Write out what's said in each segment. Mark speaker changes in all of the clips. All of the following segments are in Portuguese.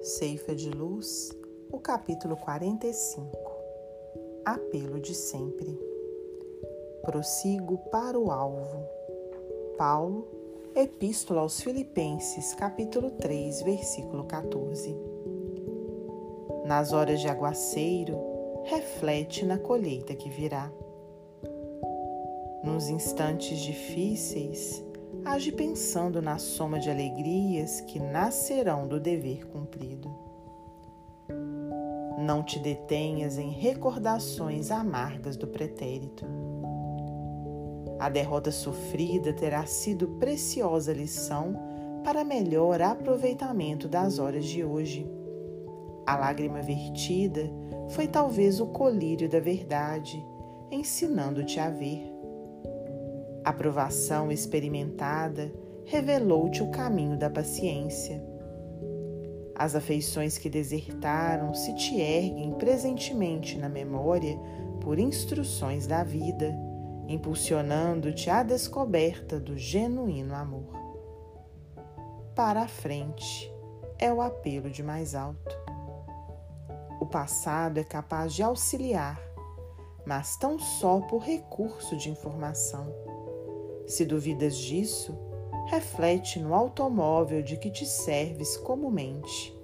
Speaker 1: Ceifa de Luz, o capítulo 45 Apelo de sempre. Prossigo para o alvo. Paulo, Epístola aos Filipenses, capítulo 3, versículo 14. Nas horas de aguaceiro, reflete na colheita que virá. Nos instantes difíceis, age pensando na soma de alegrias que nascerão do dever cumprido. Não te detenhas em recordações amargas do pretérito. A derrota sofrida terá sido preciosa lição para melhor aproveitamento das horas de hoje. A lágrima vertida foi talvez o colírio da verdade, ensinando-te a ver a provação experimentada revelou-te o caminho da paciência. As afeições que desertaram se te erguem presentemente na memória por instruções da vida, impulsionando-te à descoberta do genuíno amor. Para a frente é o apelo de mais alto. O passado é capaz de auxiliar, mas tão só por recurso de informação se duvidas disso, reflete no automóvel de que te serves comumente.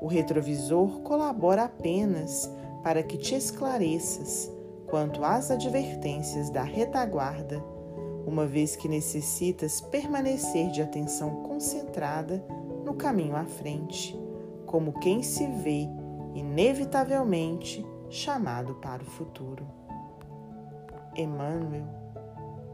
Speaker 1: O retrovisor colabora apenas para que te esclareças quanto às advertências da retaguarda, uma vez que necessitas permanecer de atenção concentrada no caminho à frente, como quem se vê inevitavelmente chamado para o futuro. Emmanuel